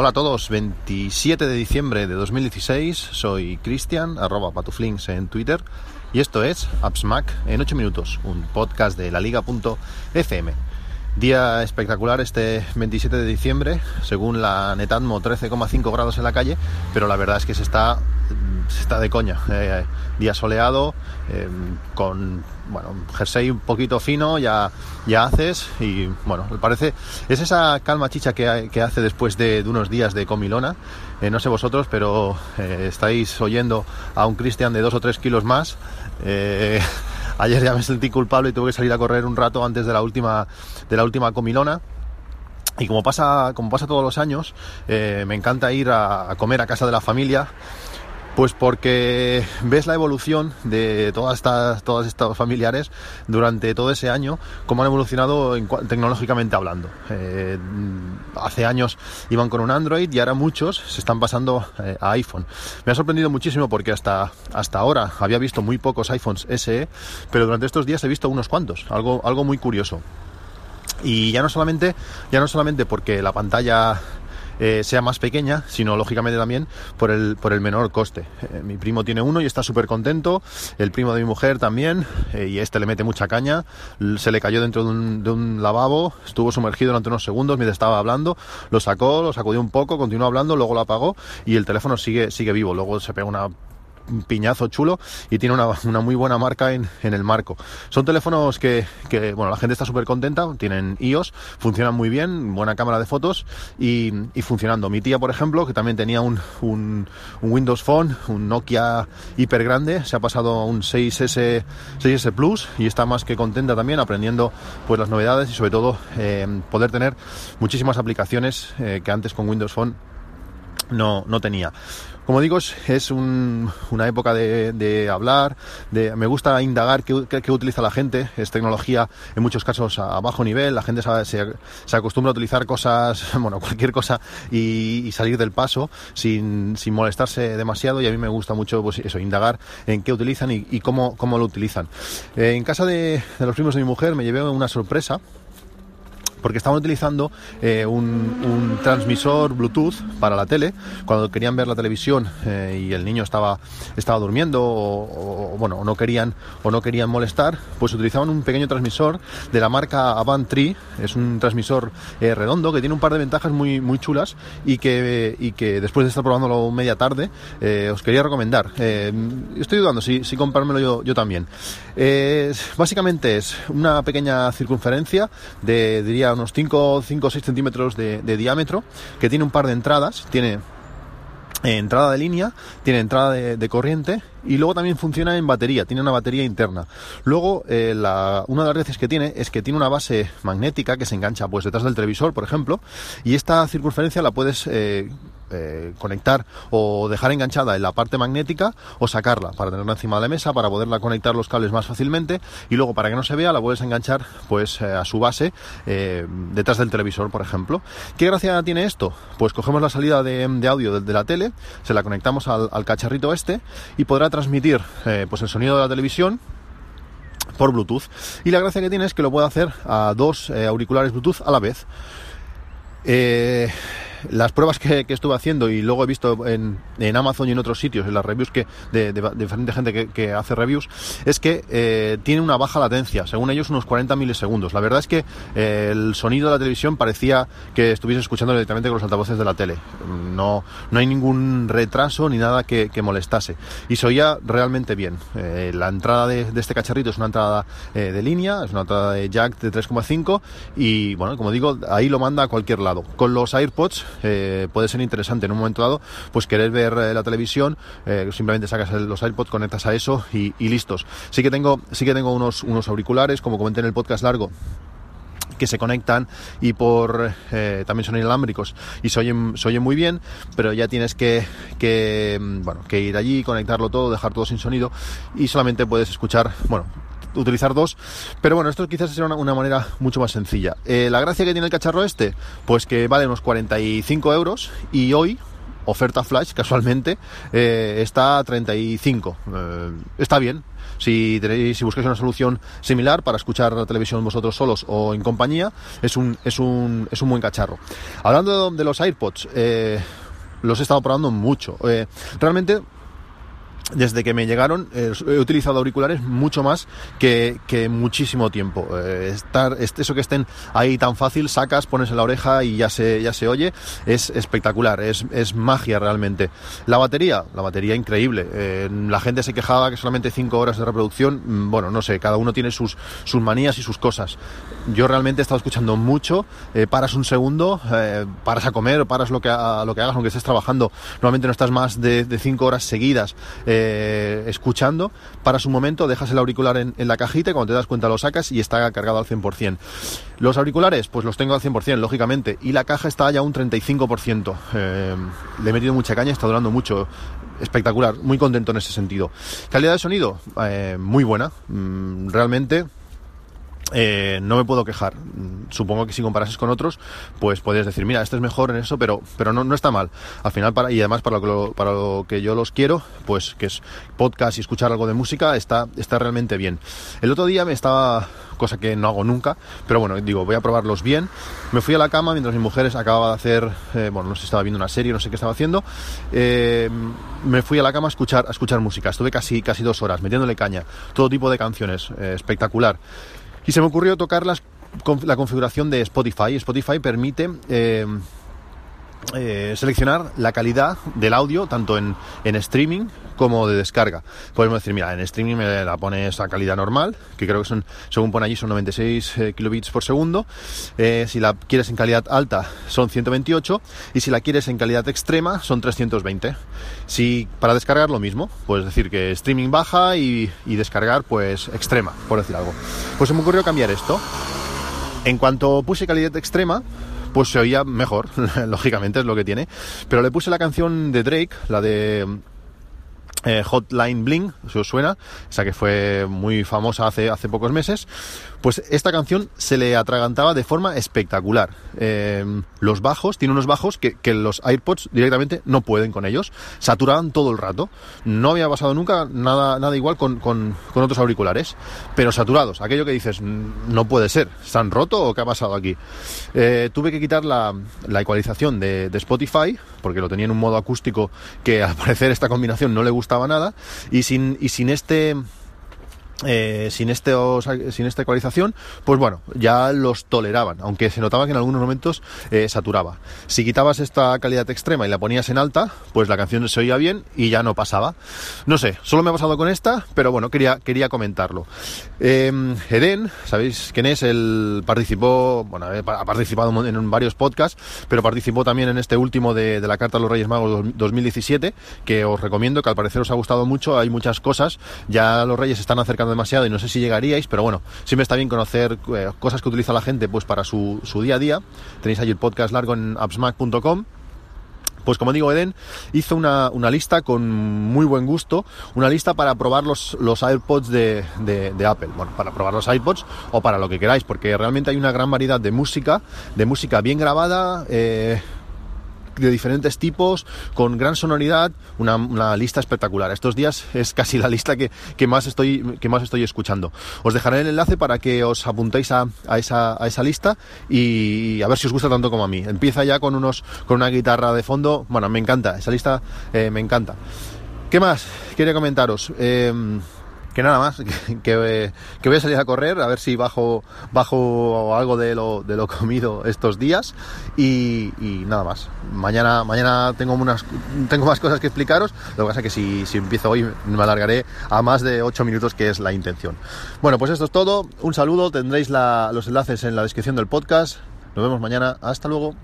Hola a todos, 27 de diciembre de 2016, soy Cristian, arroba patuflinks en Twitter, y esto es AppsMac en 8 minutos, un podcast de la liga.fm. Día espectacular este 27 de diciembre, según la Netatmo 13,5 grados en la calle, pero la verdad es que se está, se está de coña. Eh, día soleado, eh, con bueno, jersey un poquito fino, ya, ya haces y bueno, parece, es esa calma chicha que, hace después de, de, unos días de comilona. Eh, no sé vosotros, pero eh, estáis oyendo a un Cristian de dos o tres kilos más. Ayer ya me sentí culpable y tuve que salir a correr un rato antes de la última, de la última comilona. Y como pasa, como pasa todos los años, eh, me encanta ir a, comer a casa de la familia. Pues porque ves la evolución de todas estas, todas estas familiares durante todo ese año, cómo han evolucionado en, tecnológicamente hablando. Eh, hace años iban con un Android y ahora muchos se están pasando eh, a iPhone. Me ha sorprendido muchísimo porque hasta, hasta ahora había visto muy pocos iPhones SE, pero durante estos días he visto unos cuantos, algo, algo muy curioso. Y ya no solamente, ya no solamente porque la pantalla eh, sea más pequeña, sino lógicamente también por el, por el menor coste. Eh, mi primo tiene uno y está súper contento, el primo de mi mujer también, eh, y este le mete mucha caña, se le cayó dentro de un, de un, lavabo, estuvo sumergido durante unos segundos mientras estaba hablando, lo sacó, lo sacudió un poco, continuó hablando, luego lo apagó y el teléfono sigue, sigue vivo, luego se pega una un piñazo chulo y tiene una, una muy buena marca en, en, el marco. Son teléfonos que, que bueno, la gente está súper contenta, tienen iOS, funcionan muy bien, buena cámara de fotos y, y funcionando. Mi tía, por ejemplo, que también tenía un, un, Windows Phone, un Nokia hiper grande, se ha pasado a un 6S, 6S Plus y está más que contenta también aprendiendo pues las novedades y sobre todo eh, poder tener muchísimas aplicaciones eh, que antes con Windows Phone no, no tenía. Como digo, es un, una época de, de hablar, me gusta indagar qué, qué, utiliza la gente, es tecnología en muchos casos a, bajo nivel, la gente se, se, acostumbra a utilizar cosas, bueno, cualquier cosa y, salir del paso sin, sin, molestarse demasiado y a mí me gusta mucho pues eso, indagar en qué utilizan y, cómo, cómo, lo utilizan. Eh, en casa de los primos de mi mujer me llevé una sorpresa porque estaban utilizando eh, un, transmisor Bluetooth para la tele. Cuando querían ver la televisión eh, y el niño estaba estaba durmiendo o, bueno no querían o no querían molestar pues utilizaban un pequeño transmisor de la marca Avant 3 es un transmisor eh, redondo que tiene un par de ventajas muy muy chulas y que y que después de estar probándolo media tarde os quería recomendar. Estoy dudando si, si comprármelo yo, yo también. Básicamente es una pequeña circunferencia de diría unos 5 o 6 centímetros de, diámetro, que tiene un par de entradas, tiene eh, entrada de línea, tiene entrada de, corriente y luego también funciona en batería, tiene una batería interna. Luego, eh, una de las gracias que tiene es que tiene una base magnética que se engancha pues detrás del televisor, por ejemplo, y esta circunferencia la puedes eh, eh, conectar o dejar enganchada en la parte magnética o sacarla para tenerla encima de la mesa, para poderla conectar los cables más fácilmente y luego para que no se vea la vuelves a enganchar pues a su base detrás del televisor, por ejemplo. ¿Qué gracia tiene esto? Pues cogemos la salida de, audio de, de, la tele, se la conectamos al, al cacharrito este y podrá transmitir eh, pues el sonido de la televisión por Bluetooth. Y la gracia que tiene es que lo puede hacer a dos eh, auriculares Bluetooth a la vez. Eh, las pruebas que, que, estuve haciendo y luego he visto en, Amazon y en otros sitios, en las reviews que de, diferente gente que, hace reviews, es que eh, tiene una baja latencia, según ellos unos 40 milisegundos. La verdad es que eh, el sonido de la televisión parecía que estuviese escuchando directamente con los altavoces de la tele. No, no hay ningún retraso ni nada que, molestase. Y se oía realmente bien. Eh, la entrada de, de, este cacharrito es una entrada de línea, es una entrada de jack de 3,5 y bueno, como digo, ahí lo manda a cualquier lado. Con los AirPods eh, puede ser interesante en un momento dado, pues querer ver eh, la televisión, eh, simplemente sacas los iPods, conectas a eso y, listos. Sí que tengo, sí que tengo unos, unos auriculares, como comenté en el podcast largo, que se conectan y por también son inalámbricos y se oyen, se oyen muy bien, pero ya tienes que, que, bueno, que ir allí, conectarlo todo, dejar todo sin sonido y solamente puedes escuchar, bueno, utilizar dos, pero bueno, esto quizás una, una manera mucho más sencilla. Eh, la gracia que tiene el cacharro este, pues que vale unos 45 euros y hoy oferta flash, casualmente, eh, está a 35. Eh, está bien. Si, tenéis, si buscáis una solución similar para escuchar la televisión vosotros solos o en compañía, es un, es un, es un buen cacharro. Hablando de los AirPods, eh, los he estado probando mucho. realmente desde que me llegaron eh, he utilizado auriculares mucho más que, muchísimo tiempo. Eh, estar, eso que estén ahí tan fácil, sacas, pones en la oreja y ya se, ya se oye, es espectacular, es, es magia realmente. La batería, la batería increíble. Eh, la gente se quejaba que solamente 5 horas de reproducción, mm, bueno, no sé, cada uno tiene sus, sus manías y sus cosas. Yo realmente he estado escuchando mucho, paras un segundo, paras a comer, paras lo que, lo que hagas, aunque estés trabajando, normalmente no estás más de 5 horas seguidas. Eh, escuchando, paras un momento, dejas el auricular en, la cajita y cuando te das cuenta lo sacas y está cargado al 100%. Los auriculares, pues los tengo al 100%, lógicamente, y la caja está ya un 35%. Eh, le he metido mucha caña, está durando mucho. Espectacular, muy contento en ese sentido. Calidad de sonido, eh, muy buena. Mm, realmente eh, no me puedo quejar. Supongo que si comparases con otros, pues puedes decir, mira, este es mejor en eso, pero, pero no, no está mal. Al final, y además para lo, que para lo que yo los quiero, pues que es podcast y escuchar algo de música, está, está realmente bien. El otro día me estaba, cosa que no hago nunca, pero bueno, digo, voy a probarlos bien. Me fui a la cama mientras mi mujer acababa de hacer, eh, bueno, no sé, estaba viendo una serie, no sé qué estaba haciendo. Eh, me fui a la cama a escuchar, a escuchar música. Estuve casi, casi dos horas metiéndole caña, todo tipo de canciones, espectacular. Y se me ocurrió tocar la configuración de Spotify. Spotify permite eh, eh, seleccionar la calidad del audio tanto en, streaming como de descarga. Podemos decir, mira, en streaming me la pones a calidad normal, que creo que son, según pone allí, son 96 eh, kilobits por segundo. Eh, si la quieres en calidad alta, son 128. Y si la quieres en calidad extrema, son 320. Si para descargar lo mismo, puedes decir que streaming baja y, y descargar, pues extrema, por decir algo. Pues se me ocurrió cambiar esto. En cuanto puse calidad extrema, pues se oía mejor, lógicamente es lo que tiene. Pero le puse la canción de Drake, la de eh, Hotline Bling, si os suena, esa que fue muy famosa hace, hace pocos meses, pues esta canción se le atragantaba de forma espectacular. Eh, los bajos, tiene unos bajos que, los AirPods directamente no pueden con ellos, saturaban todo el rato. No había pasado nunca nada, nada igual con, otros auriculares, pero saturados, aquello que dices, no puede ser, ¿se han roto o qué ha pasado aquí? Eh, tuve que quitar la, la ecualización de, de Spotify, porque lo tenía en un modo acústico que al parecer esta combinación no le gustaba nada, y sin, y sin este eh, sin, este, sin esta ecualización, pues bueno, ya los toleraban, aunque se notaba que en algunos momentos eh, saturaba. Si quitabas esta calidad extrema y la ponías en alta, pues la canción se oía bien y ya no pasaba. No sé, solo me ha pasado con esta, pero bueno, quería, quería comentarlo. Eh, Eden, ¿sabéis quién es? Él participó, bueno, ha participado en varios podcasts, pero participó también en este último de, de la Carta a los Reyes Magos 2017, que os recomiendo, que al parecer os ha gustado mucho, hay muchas cosas, ya los Reyes están acercando demasiado y no sé si llegaríais, pero bueno, siempre está bien conocer eh, cosas que utiliza la gente pues para su, día a día. Tenéis ahí el podcast largo en appsmac.com. Pues como digo, Eden hizo una, lista con muy buen gusto, una lista para probar los, los AirPods de, Apple. Bueno, para probar los iPods o para lo que queráis, porque realmente hay una gran variedad de música, de música bien grabada, eh, de diferentes tipos, con gran sonoridad, una, lista espectacular. Estos días es casi la lista que, más, estoy, que más estoy escuchando. Os dejaré el enlace para que os apuntéis a, esa, a esa lista y a ver si os gusta tanto como a mí. Empieza ya con, unos, con una guitarra de fondo. Bueno, me encanta, esa lista eh, me encanta. ¿Qué más? Quería comentaros. Eh, que nada más, que, voy a salir a correr, a ver si bajo, bajo algo de lo, de lo comido estos días y, nada más. Mañana, mañana tengo, unas, tengo más cosas que explicaros, lo que pasa es que si, si empiezo hoy me alargaré a más de 8 minutos, que es la intención. Bueno, pues esto es todo, un saludo, tendréis los enlaces en la descripción del podcast, nos vemos mañana, hasta luego.